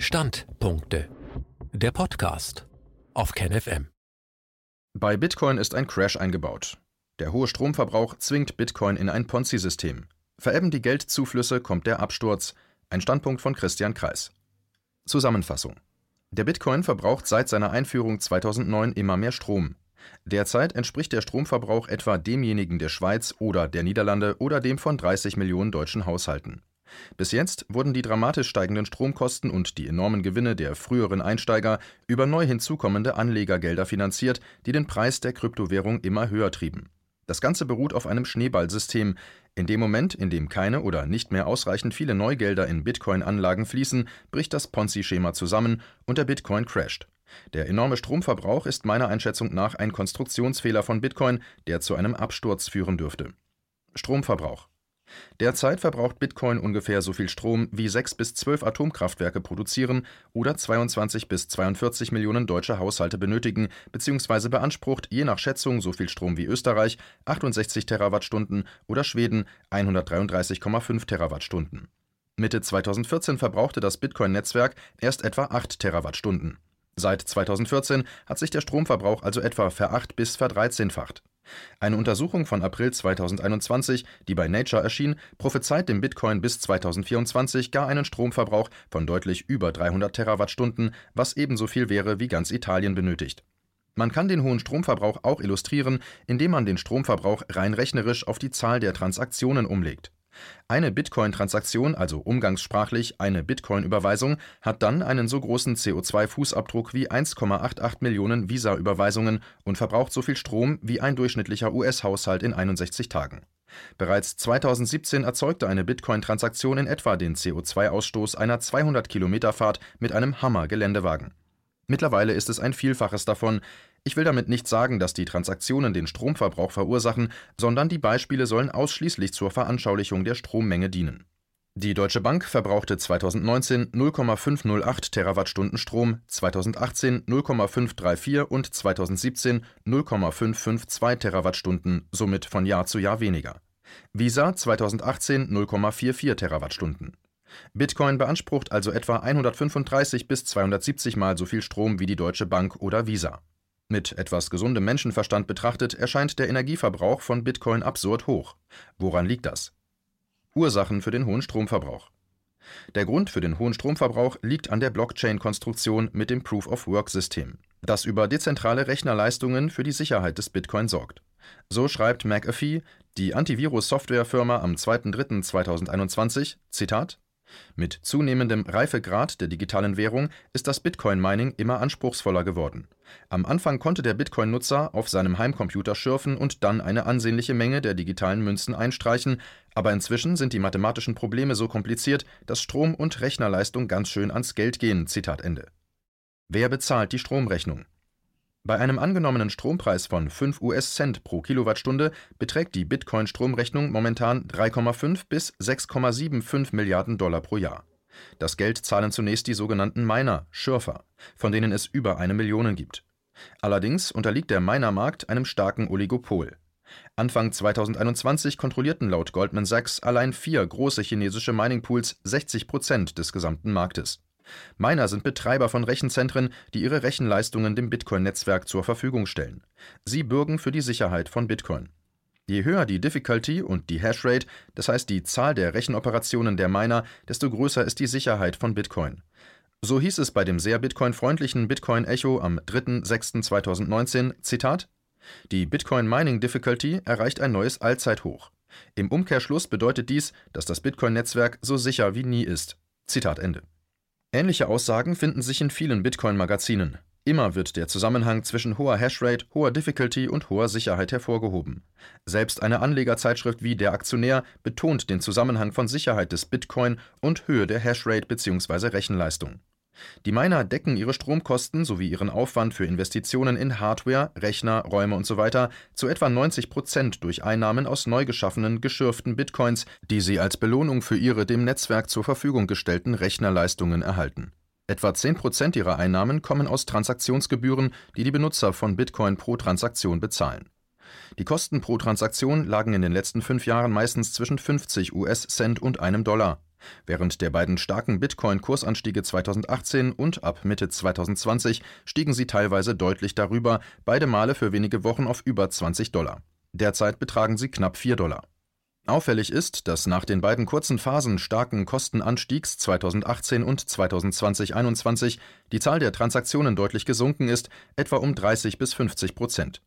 Standpunkte. Der Podcast auf KenFM. Bei Bitcoin ist ein Crash eingebaut. Der hohe Stromverbrauch zwingt Bitcoin in ein Ponzi-System. Verebben die Geldzuflüsse, kommt der Absturz. Ein Standpunkt von Christian Kreis. Zusammenfassung. Der Bitcoin verbraucht seit seiner Einführung 2009 immer mehr Strom. Derzeit entspricht der Stromverbrauch etwa demjenigen der Schweiz oder der Niederlande oder dem von 30 Millionen deutschen Haushalten. Bis jetzt wurden die dramatisch steigenden Stromkosten und die enormen Gewinne der früheren Einsteiger über neu hinzukommende Anlegergelder finanziert, die den Preis der Kryptowährung immer höher trieben. Das Ganze beruht auf einem Schneeballsystem. In dem Moment, in dem keine oder nicht mehr ausreichend viele Neugelder in Bitcoin-Anlagen fließen, bricht das Ponzi-Schema zusammen und der Bitcoin crasht. Der enorme Stromverbrauch ist meiner Einschätzung nach ein Konstruktionsfehler von Bitcoin, der zu einem Absturz führen dürfte. Stromverbrauch Derzeit verbraucht Bitcoin ungefähr so viel Strom, wie sechs bis zwölf Atomkraftwerke produzieren oder 22 bis 42 Millionen deutsche Haushalte benötigen bzw. beansprucht je nach Schätzung so viel Strom wie Österreich (68 Terawattstunden) oder Schweden (133,5 Terawattstunden). Mitte 2014 verbrauchte das Bitcoin-Netzwerk erst etwa 8 Terawattstunden. Seit 2014 hat sich der Stromverbrauch also etwa veracht bis verdreizehnfacht eine Untersuchung von April 2021, die bei Nature erschien, prophezeit dem Bitcoin bis 2024 gar einen Stromverbrauch von deutlich über 300 Terawattstunden, was ebenso viel wäre, wie ganz Italien benötigt. Man kann den hohen Stromverbrauch auch illustrieren, indem man den Stromverbrauch rein rechnerisch auf die Zahl der Transaktionen umlegt eine Bitcoin-Transaktion, also umgangssprachlich eine Bitcoin-Überweisung, hat dann einen so großen CO2-Fußabdruck wie 1,88 Millionen Visa-Überweisungen und verbraucht so viel Strom wie ein durchschnittlicher US-Haushalt in 61 Tagen. Bereits 2017 erzeugte eine Bitcoin-Transaktion in etwa den CO2-Ausstoß einer 200-Kilometer-Fahrt mit einem Hammer-Geländewagen. Mittlerweile ist es ein Vielfaches davon, ich will damit nicht sagen, dass die Transaktionen den Stromverbrauch verursachen, sondern die Beispiele sollen ausschließlich zur Veranschaulichung der Strommenge dienen. Die Deutsche Bank verbrauchte 2019 0,508 Terawattstunden Strom, 2018 0,534 und 2017 0,552 Terawattstunden, somit von Jahr zu Jahr weniger. Visa 2018 0,44 Terawattstunden. Bitcoin beansprucht also etwa 135 bis 270 Mal so viel Strom wie die Deutsche Bank oder Visa. Mit etwas gesundem Menschenverstand betrachtet erscheint der Energieverbrauch von Bitcoin absurd hoch. Woran liegt das? Ursachen für den hohen Stromverbrauch. Der Grund für den hohen Stromverbrauch liegt an der Blockchain-Konstruktion mit dem Proof-of-Work-System, das über dezentrale Rechnerleistungen für die Sicherheit des Bitcoin sorgt. So schreibt McAfee, die Antivirus-Softwarefirma am 2.3.2021, Zitat mit zunehmendem Reifegrad der digitalen Währung ist das Bitcoin-Mining immer anspruchsvoller geworden. Am Anfang konnte der Bitcoin-Nutzer auf seinem Heimcomputer schürfen und dann eine ansehnliche Menge der digitalen Münzen einstreichen, aber inzwischen sind die mathematischen Probleme so kompliziert, dass Strom und Rechnerleistung ganz schön ans Geld gehen. Zitat Ende. Wer bezahlt die Stromrechnung bei einem angenommenen Strompreis von 5 US-Cent pro Kilowattstunde beträgt die Bitcoin-Stromrechnung momentan 3,5 bis 6,75 Milliarden Dollar pro Jahr. Das Geld zahlen zunächst die sogenannten Miner, Schürfer, von denen es über eine Million gibt. Allerdings unterliegt der Minermarkt einem starken Oligopol. Anfang 2021 kontrollierten laut Goldman Sachs allein vier große chinesische Miningpools 60 Prozent des gesamten Marktes. Miner sind Betreiber von Rechenzentren, die ihre Rechenleistungen dem Bitcoin-Netzwerk zur Verfügung stellen. Sie bürgen für die Sicherheit von Bitcoin. Je höher die Difficulty und die Hashrate, das heißt die Zahl der Rechenoperationen der Miner, desto größer ist die Sicherheit von Bitcoin. So hieß es bei dem sehr Bitcoin-freundlichen Bitcoin Echo am 3.6.2019, Zitat, die Bitcoin Mining Difficulty erreicht ein neues Allzeithoch. Im Umkehrschluss bedeutet dies, dass das Bitcoin-Netzwerk so sicher wie nie ist. Zitat Ende. Ähnliche Aussagen finden sich in vielen Bitcoin-Magazinen. Immer wird der Zusammenhang zwischen hoher Hashrate, hoher Difficulty und hoher Sicherheit hervorgehoben. Selbst eine Anlegerzeitschrift wie Der Aktionär betont den Zusammenhang von Sicherheit des Bitcoin und Höhe der Hashrate bzw. Rechenleistung. Die Miner decken ihre Stromkosten sowie ihren Aufwand für Investitionen in Hardware, Rechner, Räume usw. zu etwa 90 Prozent durch Einnahmen aus neu geschaffenen, geschürften Bitcoins, die sie als Belohnung für ihre dem Netzwerk zur Verfügung gestellten Rechnerleistungen erhalten. Etwa 10 Prozent ihrer Einnahmen kommen aus Transaktionsgebühren, die die Benutzer von Bitcoin pro Transaktion bezahlen. Die Kosten pro Transaktion lagen in den letzten fünf Jahren meistens zwischen 50 US-Cent und einem Dollar Während der beiden starken Bitcoin-Kursanstiege 2018 und ab Mitte 2020 stiegen sie teilweise deutlich darüber, beide Male für wenige Wochen auf über 20 Dollar. Derzeit betragen sie knapp 4 Dollar. Auffällig ist, dass nach den beiden kurzen Phasen starken Kostenanstiegs 2018 und 2020-21 die Zahl der Transaktionen deutlich gesunken ist, etwa um 30 bis 50 Prozent.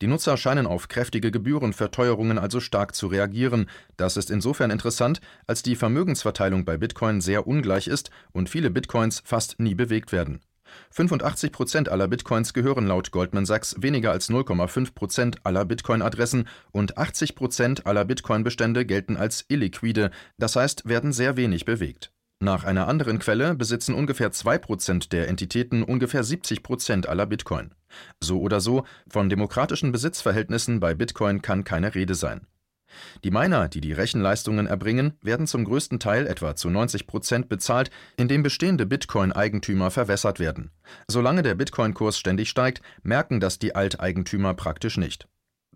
Die Nutzer scheinen auf kräftige Gebührenverteuerungen also stark zu reagieren. Das ist insofern interessant, als die Vermögensverteilung bei Bitcoin sehr ungleich ist und viele Bitcoins fast nie bewegt werden 85 Prozent aller Bitcoins gehören laut Goldman Sachs weniger als 0,5 Prozent aller Bitcoin-Adressen und 80 Prozent aller Bitcoin-Bestände gelten als illiquide, das heißt, werden sehr wenig bewegt. Nach einer anderen Quelle besitzen ungefähr 2 Prozent der Entitäten ungefähr 70 Prozent aller Bitcoin. So oder so, von demokratischen Besitzverhältnissen bei Bitcoin kann keine Rede sein. Die Miner, die die Rechenleistungen erbringen, werden zum größten Teil etwa zu 90 Prozent bezahlt, indem bestehende Bitcoin-Eigentümer verwässert werden. Solange der Bitcoin-Kurs ständig steigt, merken das die Alteigentümer praktisch nicht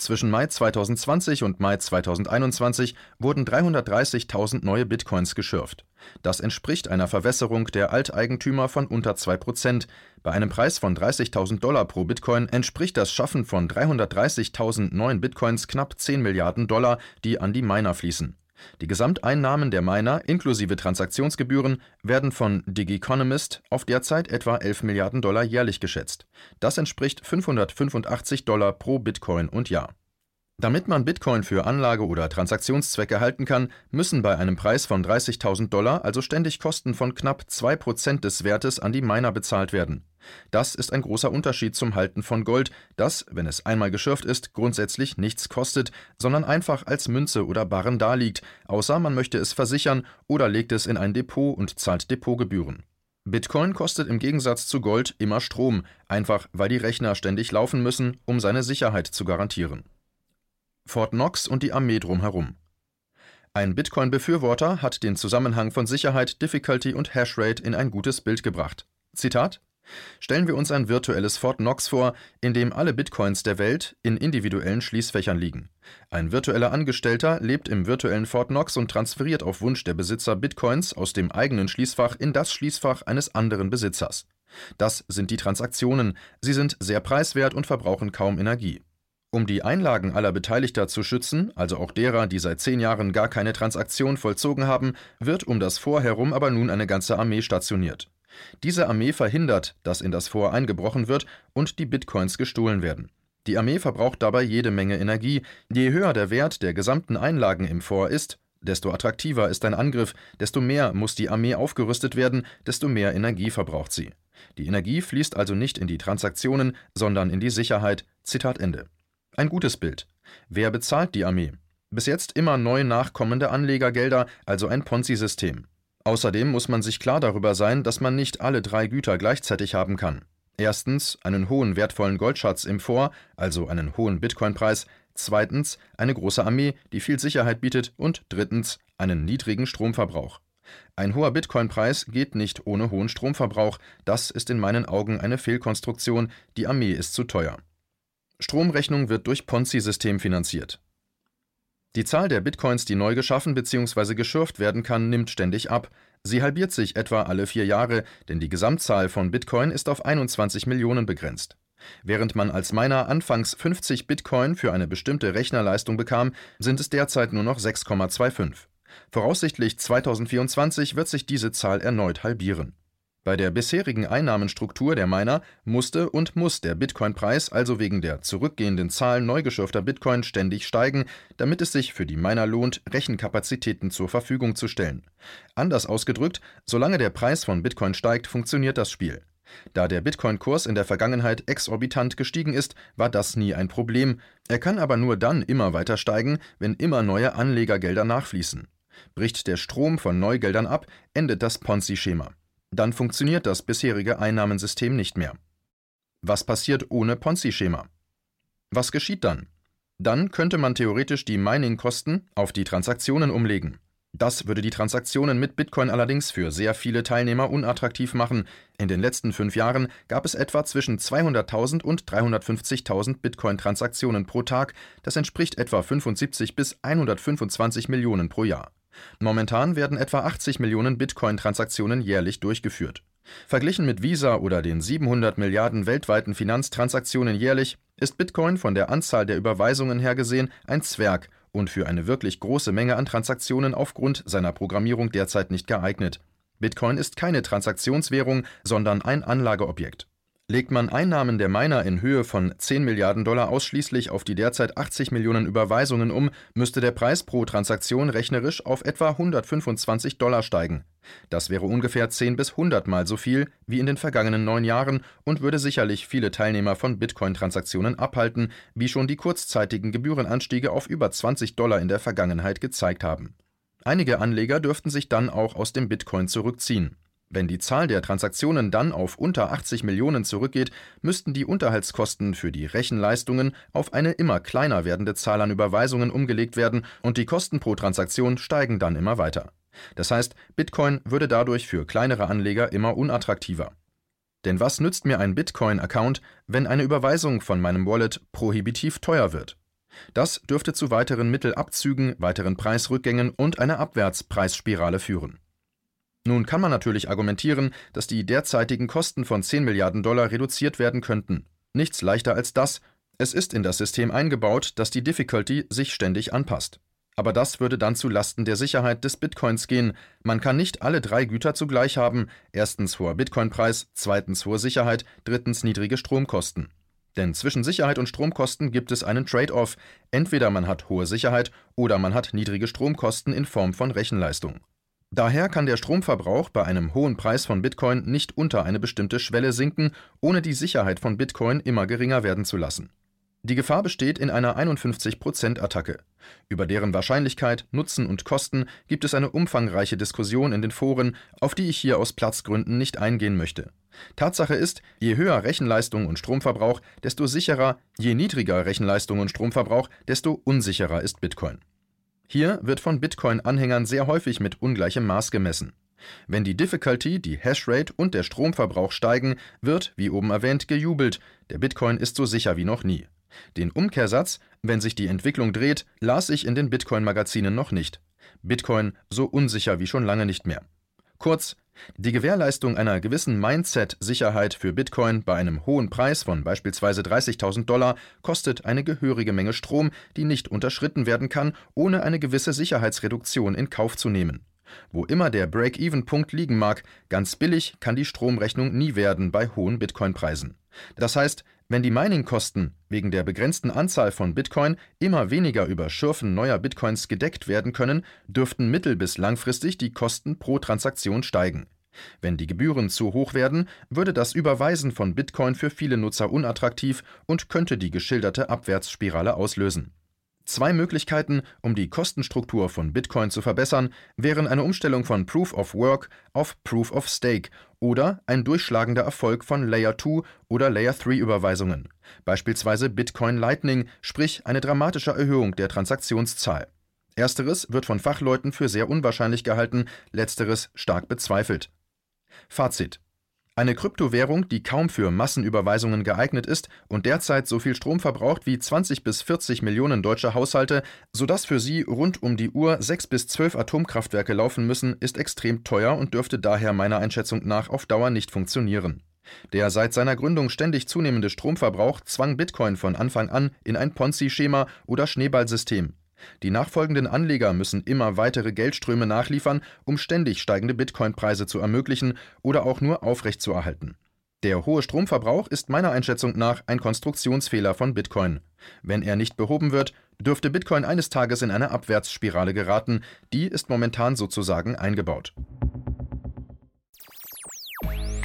zwischen Mai 2020 und Mai 2021 wurden 330.000 neue Bitcoins geschürft. Das entspricht einer Verwässerung der Alteigentümer von unter 2 Prozent. Bei einem Preis von 30.000 Dollar pro Bitcoin entspricht das Schaffen von 330.000 neuen Bitcoins knapp 10 Milliarden Dollar, die an die Miner fließen. Die Gesamteinnahmen der Miner inklusive Transaktionsgebühren werden von Digiconomist auf derzeit etwa 11 Milliarden Dollar jährlich geschätzt. Das entspricht 585 Dollar pro Bitcoin und Jahr. Damit man Bitcoin für Anlage- oder Transaktionszwecke halten kann, müssen bei einem Preis von 30.000 Dollar also ständig Kosten von knapp 2% des Wertes an die Miner bezahlt werden. Das ist ein großer Unterschied zum Halten von Gold, das, wenn es einmal geschürft ist, grundsätzlich nichts kostet, sondern einfach als Münze oder Barren daliegt, außer man möchte es versichern oder legt es in ein Depot und zahlt Depotgebühren. Bitcoin kostet im Gegensatz zu Gold immer Strom, einfach weil die Rechner ständig laufen müssen, um seine Sicherheit zu garantieren. Fort Knox und die Armee drumherum. Ein Bitcoin-Befürworter hat den Zusammenhang von Sicherheit, Difficulty und Hashrate in ein gutes Bild gebracht. Zitat Stellen wir uns ein virtuelles Fort Knox vor, in dem alle Bitcoins der Welt in individuellen Schließfächern liegen. Ein virtueller Angestellter lebt im virtuellen Fort Knox und transferiert auf Wunsch der Besitzer Bitcoins aus dem eigenen Schließfach in das Schließfach eines anderen Besitzers. Das sind die Transaktionen, sie sind sehr preiswert und verbrauchen kaum Energie. Um die Einlagen aller Beteiligter zu schützen, also auch derer, die seit zehn Jahren gar keine Transaktion vollzogen haben, wird um das Fort herum aber nun eine ganze Armee stationiert. Diese Armee verhindert, dass in das Fort eingebrochen wird und die Bitcoins gestohlen werden. Die Armee verbraucht dabei jede Menge Energie. Je höher der Wert der gesamten Einlagen im Fort ist, desto attraktiver ist ein Angriff, desto mehr muss die Armee aufgerüstet werden, desto mehr Energie verbraucht sie. Die Energie fließt also nicht in die Transaktionen, sondern in die Sicherheit. Zitat Ende. Ein gutes Bild. Wer bezahlt die Armee? Bis jetzt immer neu nachkommende Anlegergelder, also ein Ponzi-System. Außerdem muss man sich klar darüber sein, dass man nicht alle drei Güter gleichzeitig haben kann. Erstens einen hohen wertvollen Goldschatz im Vor, also einen hohen Bitcoin-Preis, zweitens eine große Armee, die viel Sicherheit bietet und drittens einen niedrigen Stromverbrauch. Ein hoher Bitcoin-Preis geht nicht ohne hohen Stromverbrauch, das ist in meinen Augen eine Fehlkonstruktion, die Armee ist zu teuer. Stromrechnung wird durch Ponzi-System finanziert. Die Zahl der Bitcoins, die neu geschaffen bzw. geschürft werden kann, nimmt ständig ab. Sie halbiert sich etwa alle vier Jahre, denn die Gesamtzahl von Bitcoin ist auf 21 Millionen begrenzt. Während man als Miner anfangs 50 Bitcoin für eine bestimmte Rechnerleistung bekam, sind es derzeit nur noch 6,25. Voraussichtlich 2024 wird sich diese Zahl erneut halbieren. Bei der bisherigen Einnahmenstruktur der Miner musste und muss der Bitcoin-Preis also wegen der zurückgehenden Zahl neu geschürfter Bitcoin ständig steigen, damit es sich für die Miner lohnt, Rechenkapazitäten zur Verfügung zu stellen. Anders ausgedrückt, solange der Preis von Bitcoin steigt, funktioniert das Spiel. Da der Bitcoin-Kurs in der Vergangenheit exorbitant gestiegen ist, war das nie ein Problem. Er kann aber nur dann immer weiter steigen, wenn immer neue Anlegergelder nachfließen. Bricht der Strom von Neugeldern ab, endet das Ponzi-Schema. Dann funktioniert das bisherige Einnahmensystem nicht mehr. Was passiert ohne Ponzi-Schema? Was geschieht dann? Dann könnte man theoretisch die Mining-Kosten auf die Transaktionen umlegen. Das würde die Transaktionen mit Bitcoin allerdings für sehr viele Teilnehmer unattraktiv machen. In den letzten fünf Jahren gab es etwa zwischen 200.000 und 350.000 Bitcoin-Transaktionen pro Tag. Das entspricht etwa 75 bis 125 Millionen pro Jahr. Momentan werden etwa 80 Millionen Bitcoin-Transaktionen jährlich durchgeführt. Verglichen mit Visa oder den 700 Milliarden weltweiten Finanztransaktionen jährlich ist Bitcoin von der Anzahl der Überweisungen her gesehen ein Zwerg und für eine wirklich große Menge an Transaktionen aufgrund seiner Programmierung derzeit nicht geeignet. Bitcoin ist keine Transaktionswährung, sondern ein Anlageobjekt. Legt man Einnahmen der Miner in Höhe von 10 Milliarden Dollar ausschließlich auf die derzeit 80 Millionen Überweisungen um, müsste der Preis pro Transaktion rechnerisch auf etwa 125 Dollar steigen. Das wäre ungefähr 10 bis 100 Mal so viel wie in den vergangenen neun Jahren und würde sicherlich viele Teilnehmer von Bitcoin-Transaktionen abhalten, wie schon die kurzzeitigen Gebührenanstiege auf über 20 Dollar in der Vergangenheit gezeigt haben. Einige Anleger dürften sich dann auch aus dem Bitcoin zurückziehen. Wenn die Zahl der Transaktionen dann auf unter 80 Millionen zurückgeht, müssten die Unterhaltskosten für die Rechenleistungen auf eine immer kleiner werdende Zahl an Überweisungen umgelegt werden und die Kosten pro Transaktion steigen dann immer weiter. Das heißt, Bitcoin würde dadurch für kleinere Anleger immer unattraktiver. Denn was nützt mir ein Bitcoin-Account, wenn eine Überweisung von meinem Wallet prohibitiv teuer wird? Das dürfte zu weiteren Mittelabzügen, weiteren Preisrückgängen und einer Abwärtspreisspirale führen. Nun kann man natürlich argumentieren, dass die derzeitigen Kosten von 10 Milliarden Dollar reduziert werden könnten. Nichts leichter als das. Es ist in das System eingebaut, dass die Difficulty sich ständig anpasst. Aber das würde dann zu Lasten der Sicherheit des Bitcoins gehen. Man kann nicht alle drei Güter zugleich haben. Erstens hoher Bitcoin-Preis, zweitens hohe Sicherheit, drittens niedrige Stromkosten. Denn zwischen Sicherheit und Stromkosten gibt es einen Trade-off. Entweder man hat hohe Sicherheit oder man hat niedrige Stromkosten in Form von Rechenleistung. Daher kann der Stromverbrauch bei einem hohen Preis von Bitcoin nicht unter eine bestimmte Schwelle sinken, ohne die Sicherheit von Bitcoin immer geringer werden zu lassen. Die Gefahr besteht in einer 51%-Attacke. Über deren Wahrscheinlichkeit, Nutzen und Kosten gibt es eine umfangreiche Diskussion in den Foren, auf die ich hier aus Platzgründen nicht eingehen möchte. Tatsache ist, je höher Rechenleistung und Stromverbrauch, desto sicherer, je niedriger Rechenleistung und Stromverbrauch, desto unsicherer ist Bitcoin. Hier wird von Bitcoin-Anhängern sehr häufig mit ungleichem Maß gemessen. Wenn die Difficulty, die Hashrate und der Stromverbrauch steigen, wird, wie oben erwähnt, gejubelt. Der Bitcoin ist so sicher wie noch nie. Den Umkehrsatz, wenn sich die Entwicklung dreht, las ich in den Bitcoin-Magazinen noch nicht. Bitcoin so unsicher wie schon lange nicht mehr. Kurz, die Gewährleistung einer gewissen Mindset-Sicherheit für Bitcoin bei einem hohen Preis von beispielsweise 30.000 Dollar kostet eine gehörige Menge Strom, die nicht unterschritten werden kann, ohne eine gewisse Sicherheitsreduktion in Kauf zu nehmen. Wo immer der Break-Even-Punkt liegen mag, ganz billig kann die Stromrechnung nie werden bei hohen Bitcoin-Preisen. Das heißt, wenn die Mining-Kosten wegen der begrenzten Anzahl von Bitcoin immer weniger über Schürfen neuer Bitcoins gedeckt werden können, dürften mittel- bis langfristig die Kosten pro Transaktion steigen. Wenn die Gebühren zu hoch werden, würde das Überweisen von Bitcoin für viele Nutzer unattraktiv und könnte die geschilderte Abwärtsspirale auslösen Zwei Möglichkeiten, um die Kostenstruktur von Bitcoin zu verbessern, wären eine Umstellung von Proof of Work auf Proof of Stake oder ein durchschlagender Erfolg von Layer 2 oder Layer 3 Überweisungen, beispielsweise Bitcoin Lightning, sprich eine dramatische Erhöhung der Transaktionszahl. Ersteres wird von Fachleuten für sehr unwahrscheinlich gehalten, letzteres stark bezweifelt. Fazit eine Kryptowährung, die kaum für Massenüberweisungen geeignet ist und derzeit so viel Strom verbraucht wie 20 bis 40 Millionen deutsche Haushalte, sodass für sie rund um die Uhr sechs bis zwölf Atomkraftwerke laufen müssen, ist extrem teuer und dürfte daher meiner Einschätzung nach auf Dauer nicht funktionieren. Der seit seiner Gründung ständig zunehmende Stromverbrauch zwang Bitcoin von Anfang an in ein Ponzi-Schema oder Schneeballsystem. Die nachfolgenden Anleger müssen immer weitere Geldströme nachliefern, um ständig steigende Bitcoin-Preise zu ermöglichen oder auch nur aufrechtzuerhalten. Der hohe Stromverbrauch ist meiner Einschätzung nach ein Konstruktionsfehler von Bitcoin. Wenn er nicht behoben wird, dürfte Bitcoin eines Tages in eine Abwärtsspirale geraten, die ist momentan sozusagen eingebaut.